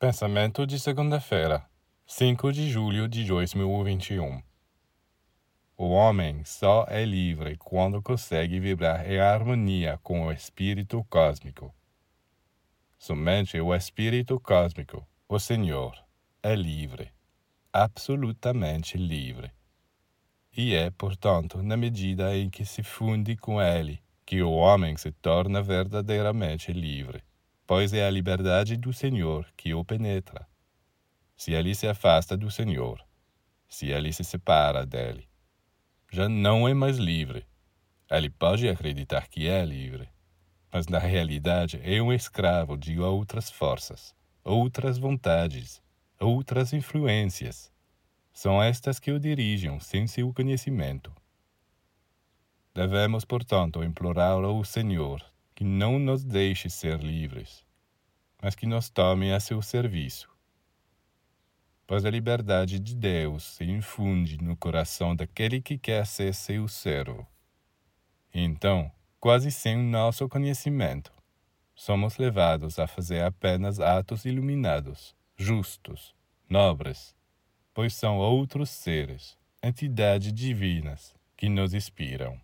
Pensamento de segunda-feira, 5 de julho de 2021. O homem só é livre quando consegue vibrar em harmonia com o espírito cósmico. Somente o espírito cósmico, o Senhor, é livre, absolutamente livre. E é, portanto, na medida em que se funde com ele, que o homem se torna verdadeiramente livre pois é a liberdade do Senhor que o penetra. Se ele se afasta do Senhor, se ele se separa dele, já não é mais livre. Ele pode acreditar que é livre, mas na realidade é um escravo de outras forças, outras vontades, outras influências. São estas que o dirigem sem seu conhecimento. Devemos, portanto, implorar ao Senhor que não nos deixe ser livres, mas que nos tome a seu serviço. Pois a liberdade de Deus se infunde no coração daquele que quer ser seu servo. Então, quase sem o nosso conhecimento, somos levados a fazer apenas atos iluminados, justos, nobres, pois são outros seres, entidades divinas, que nos inspiram.